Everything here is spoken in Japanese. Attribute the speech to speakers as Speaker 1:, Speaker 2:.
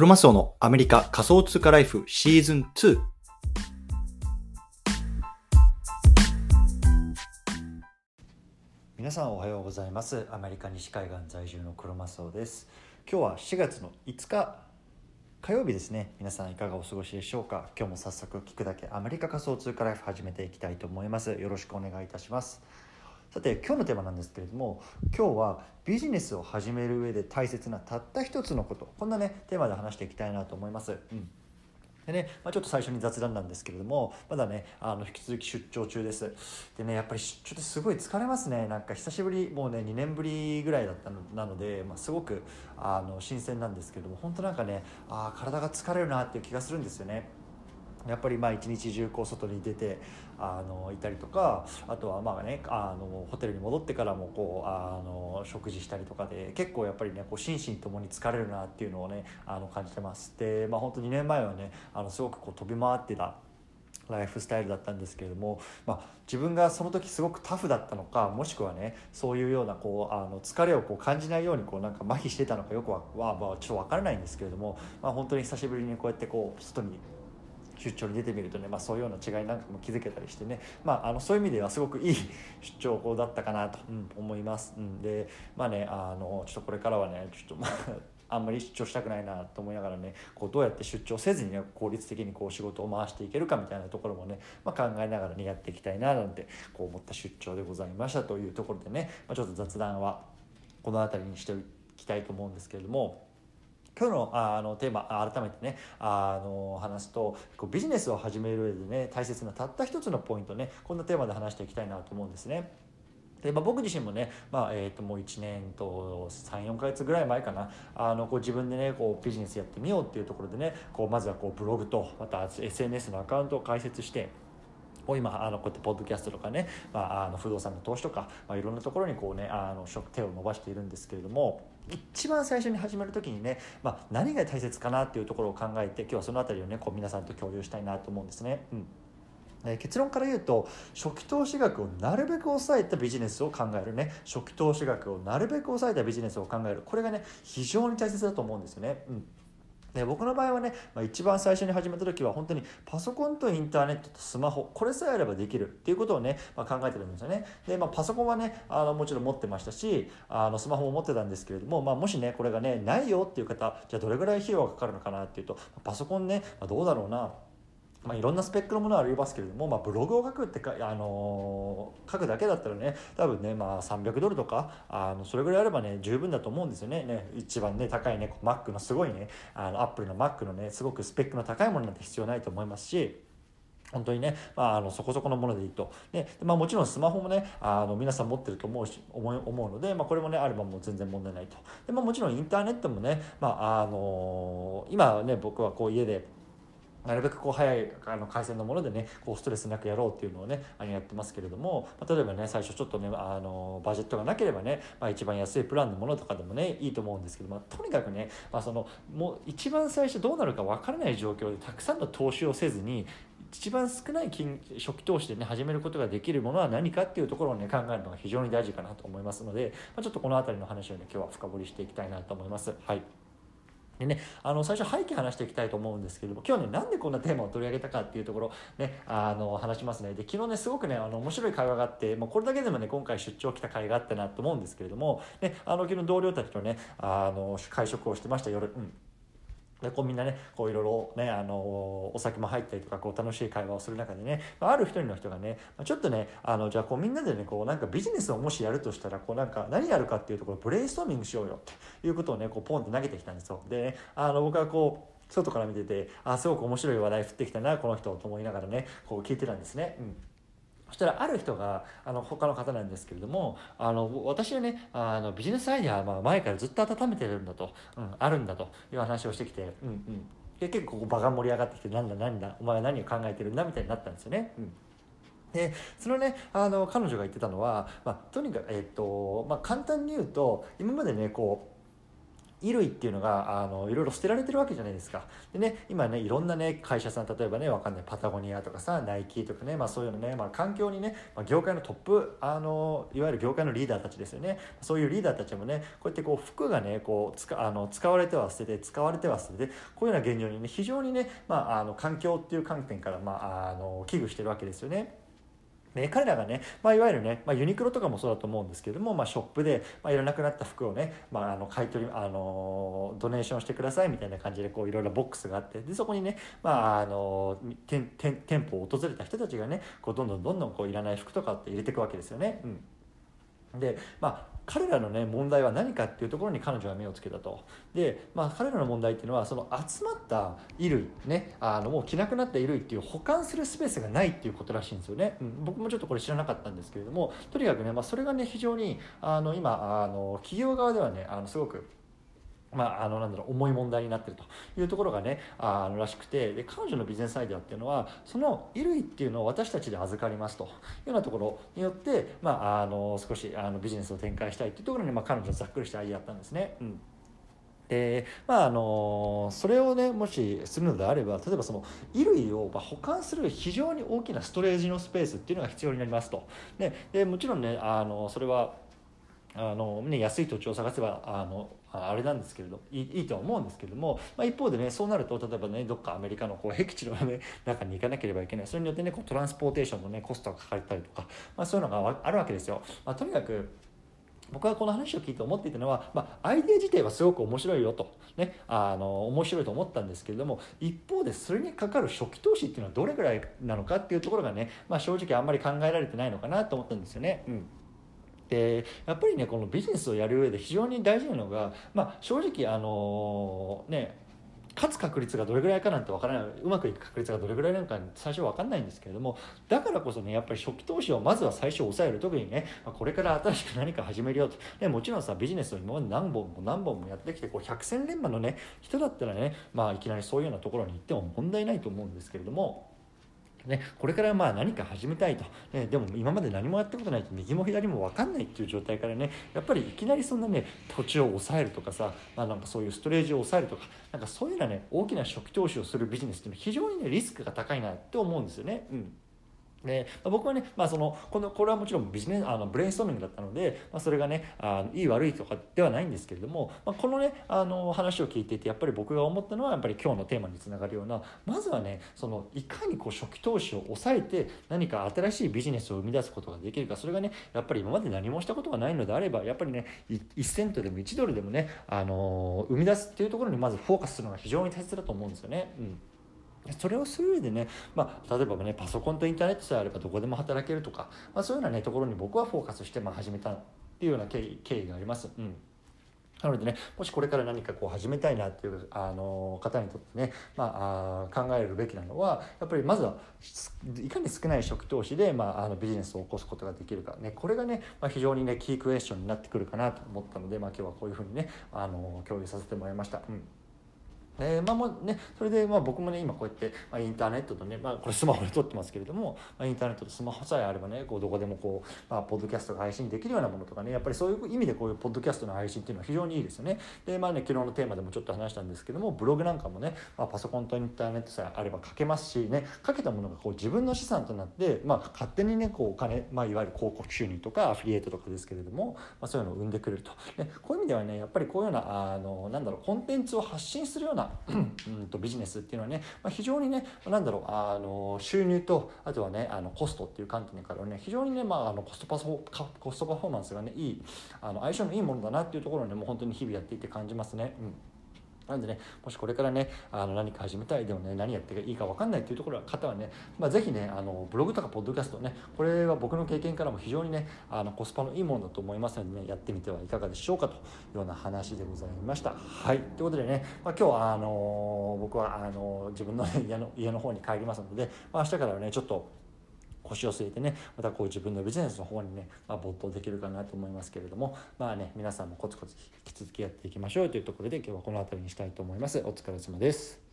Speaker 1: クロマスオのアメリカ仮想通貨ライフシーズン2。皆さんおはようございます。アメリカ西海岸在住のクロマスオです。今日は4月の5日火曜日ですね。皆さんいかがお過ごしでしょうか？今日も早速聞くだけアメリカ仮想通貨ライフ始めていきたいと思います。よろしくお願いいたします。さて今日のテーマなんですけれども今日はビジネスを始める上で大切なたった一つのこと。こんなねテーマで話していきたいなと思います。うん。でねまあ、ちょっと最初に雑談なんですけれどもまだねあの引き続き出張中です。でねやっぱり出張ってすごい疲れますね。なんか久しぶりもうね2年ぶりぐらいだったのなので、まあ、すごくあの新鮮なんですけれども本当なんかねあ体が疲れるなっていう気がするんですよね。やっぱりまあ一日中こう外に出てあのいたりとかあとはまあねあのホテルに戻ってからもこうあの食事したりとかで結構やっぱりねこう心身ともに疲れるなっていうのをねあの感じてますでまあ本当2年前はねあのすごくこう飛び回ってたライフスタイルだったんですけれども、まあ、自分がその時すごくタフだったのかもしくはねそういうようなこうあの疲れをこう感じないようにこうなんか麻痺してたのかよくは、まあ、ちょっと分からないんですけれども、まあ、本当に久しぶりにこうやってこう外に出張に出てみるとね、まあ、そういうような違いなんかも気づけたりしてね、まあ、あのそういう意味ではすごくいい出張校だったかなと、うん、思います。うん、でまあねあのちょっとこれからはねちょっとまあ あんまり出張したくないなと思いながらねこうどうやって出張せずにね効率的にこう仕事を回していけるかみたいなところもね、まあ、考えながらねやっていきたいななんてこう思った出張でございましたというところでね、まあ、ちょっと雑談はこの辺りにしておきたいと思うんですけれども。今日のあのテーマ改めてねあの話すとこうビジネスを始める上でね大切なたった一つのポイントねこんなテーマで話していきたいなと思うんですね。でまあ、僕自身もね、まあえー、ともう1年と34か月ぐらい前かなあのこう自分でねこうビジネスやってみようっていうところでねこうまずはこうブログとまた SNS のアカウントを開設してこう今あのこうやってポッドキャストとかね、まあ、あの不動産の投資とか、まあ、いろんなところにこうねあの手を伸ばしているんですけれども一番最初に始める時にね、まあ、何が大切かなっていうところを考えて今日はその辺りをねこう皆さんと共有したいなと思うんですね。うんえ結論から言うと初期投資額をなるべく抑えたビジネスを考えるね初期投資額をなるべく抑えたビジネスを考えるこれがね非常に大切だと思うんですよね。うんで僕の場合はね、まあ、一番最初に始めた時は本当にパソコンとインターネットとスマホこれさえあればできるっていうことをね、まあ、考えてるんですよね。で、まあ、パソコンはねあのもちろん持ってましたしあのスマホも持ってたんですけれども、まあ、もしねこれがねないよっていう方じゃあどれぐらい費用がかかるのかなっていうとパソコンね、まあ、どうだろうな。まあ、いろんなスペックのものはありますけれども、まあ、ブログを書くってか、あのー、書くだけだったらね多分ね、まあ、300ドルとかあのそれぐらいあればね十分だと思うんですよねね一番ね高いね Mac のすごいねあのアップルの Mac のねすごくスペックの高いものなんて必要ないと思いますし。本当にね、まあ、あのそこそこのものでいいと。でまあ、もちろんスマホもね、あの皆さん持ってると思うし思い思うので、まあ、これもね、あればもう全然問題ないと。でまあ、もちろんインターネットもね、まああのー、今ね、僕はこう家でなるべくこう早いあの回線のものでねこうストレスなくやろうっていうのをねあのやってますけれども、まあ、例えばね最初ちょっとねあのバジェットがなければね、まあ、一番安いプランのものとかでもねいいと思うんですけど、まあ、とにかくね、まあ、そのもう一番最初どうなるか分からない状況でたくさんの投資をせずに一番少ない金初期投資でね始めることができるものは何かっていうところをね考えるのが非常に大事かなと思いますので、まあ、ちょっとこの辺りの話をね今日は深掘りしていきたいなと思います。はいでね、あの最初背景話していきたいと思うんですけれども今日ねなんでこんなテーマを取り上げたかっていうところねあの話しますねで昨日ねすごくねあの面白い会話があってもうこれだけでもね今回出張来た会があったなと思うんですけれども、ね、あの昨日同僚たちとねあの会食をしてました夜。うんでこうみんなねこういろいろねあのお酒も入ったりとかこう楽しい会話をする中でねまある一人の人がねちょっとねあのじゃあこうみんなでねこうなんかビジネスをもしやるとしたらこうなんか何やるかっていうところブレインストーミングしようよっていうことをねこうポンと投げてきたんですよで、ね、あの僕はこう外から見ててあすごく面白い話題降ってきたなこの人と思いながらねこう聞いてたんですね。うんそしたらある人があの他の方なんですけれどもあの私はねあのビジネスアイデアは前からずっと温めてるんだと、うん、あるんだと。いう話をしてきて、うんうん、で結構ここ場が盛り上がってきてなんだなんだお前は何を考えてるんだみたいになったんですよね。うん。でそのねあの彼女が言ってたのは、まあ、とにかく、えっとまあ、簡単に言うと今までねこう衣類っていうのがあのいろいろ捨てられてるわけじゃないですかでね今ねいろんなね会社さん例えばねわかんないパタゴニアとかさナイキとかね、まあ、そういうのね、まあ、環境にね、まあ、業界のトップあのいわゆる業界のリーダーたちですよねそういうリーダーたちもねこうやってこう服がねこう使あの使われては捨てて使われては捨ててこういうような現状にね非常にね、まあ、あの環境っていう観点から、まあ、あの危惧してるわけですよね。ね、彼らがね、まあ、いわゆるね、まあ、ユニクロとかもそうだと思うんですけれども、まあ、ショップで、まあ、いらなくなった服をね、まあ、あの買い取り、あのドネーションしてくださいみたいな感じでこういろいろボックスがあってでそこにね、まあ、あの店店舗を訪れた人たちがねこうどんどんどんどんこういらない服とかって入れていくわけですよね。うんでまあ彼らのね問題は何かっていうところに彼女は目をつけたと。で、まあ、彼らの問題っていうのはその集まった衣類ねあのもう着なくなった衣類っていう保管するスペースがないっていうことらしいんですよね、うん、僕もちょっとこれ知らなかったんですけれどもとにかくね、まあ、それがね非常にあの今あの企業側ではねあのすごくまあ、あのなんだろう重い問題になってるというところがねあのらしくてで彼女のビジネスアイデアっていうのはその衣類っていうのを私たちで預かりますというようなところによって、まあ、あの少しあのビジネスを展開したいっていうところに、まあ、彼女はざっくりしたアイデアだったんですね。うんでまああのそれをねもしするのであれば例えばその衣類を保管する非常に大きなストレージのスペースっていうのが必要になりますと。ででもちろんねあのそれはあの、ね、安い土地を探せばあのあれなんですけれどいいいとは思うんですけれども、まあ、一方でねそうなると例えばねどっかアメリカのこう 僻地の、ね、中に行かなければいけないそれによってねこうトランスポーテーションの、ね、コストがかかったりとか、まあ、そういうのがあるわけですよ。まあ、とにかく僕はこの話を聞いて思っていたのは、まあ、アイデア自体はすごく面白いよと、ね、あの面白いと思ったんですけれども一方でそれにかかる初期投資っていうのはどれぐらいなのかっていうところがね、まあ、正直あんまり考えられてないのかなと思ったんですよね。うんでやっぱりねこのビジネスをやる上で非常に大事なのが、まあ、正直あのね勝つ確率がどれぐらいかなんて分からない。うまくいく確率がどれぐらいなのか最初分かんないんですけれどもだからこそねやっぱり初期投資をまずは最初抑える。特にねこれから新しく何か始めるよと。でもちろんさビジネスを今まで何本も何本もやってきてこう百戦錬磨のね人だったらねまあいきなりそういうようなところに行っても問題ないと思うんですけれどもね、これからまあ何か始めたいと、ね、でも今まで何もやったことないと右も左も分かんないっていう状態からねやっぱりいきなりそんなね土地を抑えるとかさ、まあ、なんかそういうストレージを抑えるとかなんかそういうようなね大きな初期投資をするビジネスっていうのは非常にねリスクが高いなって思うんですよね。うんで僕はね、まあ、そのこのこれはもちろんビジネスあのブレインストーミングだったので、まあ、それがねあのいい悪いとかではないんですけれども、まあ、このねあの話を聞いていてやっぱり僕が思ったのはやっぱり今日のテーマにつながるようなまずはねそのいかにこう初期投資を抑えて何か新しいビジネスを生み出すことができるかそれがねやっぱり今まで何もしたことがないのであればやっぱりね1セントでも1ドルでもね、あの生み出すっていうところにまずフォーカスするのが非常に大切だと思うんですよね。うんそれをする上でね、まあ、例えばねパソコンとインターネットさえあればどこでも働けるとか、まあ、そういうような、ね、ところに僕はフォーカスしてまあ始めたっていうような経緯経緯があります。うんなのでね、もしこれから何かこう始めたいなっていうあの方にとってね、まあ、あ考えるべきなのはやっぱりまずはいかに少ない初期投資で、まあ、あのビジネスを起こすことができるか、ね、これがね、まあ、非常にねキークエスチョンになってくるかなと思ったので、まあ、今日はこういうふうにねあの共有させてもらいました。うんえー、まあもね、それでまあ僕もね今こうやって、まあ、インターネットとね、まあ、これスマホで撮ってますけれども、まあ、インターネットとスマホさえあればねこうどこでもこう、まあ、ポッドキャストが配信できるようなものとかねやっぱりそういう意味でこういうポッドキャストの配信っていうのは非常にいいですよね。でまあね昨日のテーマでもちょっと話したんですけどもブログなんかもね、まあ、パソコンとインターネットさえあれば書けますしね書けたものがこう自分の資産となって、まあ、勝手にねこうお金、まあ、いわゆる広告収入とかアフィリエイトとかですけれども、まあ、そういうのを生んでくれると。でこういう意味ではねやっぱりこういうようなあのなんだろうコンテンツを発信するようなうんとビジネスっていうのはね、まあ、非常にね何だろうあの収入とあとはねあのコストっていう観点からね非常にね、まあ、あのコストパフォコストパフォーマンスがねいいあの相性のいいものだなっていうところをねもう本当に日々やっていて感じますね。うんなんでね、もしこれからね、あの何か始めたい、でもね、何やっていいか分かんないっていうところは方はね、まあ、ぜひね、あのブログとかポッドキャストね、これは僕の経験からも非常にね、あのコスパのいいものだと思いますのでね、やってみてはいかがでしょうかというような話でございました。はい。ということでね、まあ、今日はあの僕はあの自分の、ね、家の家の方に帰りますので、まあ、明日からはね、ちょっと腰を据えてねまたこう自分のビジネスの方にね、まあ、没頭できるかなと思いますけれどもまあね皆さんもコツコツ引き続きやっていきましょうというところで今日はこの辺りにしたいと思います。お疲れ様です。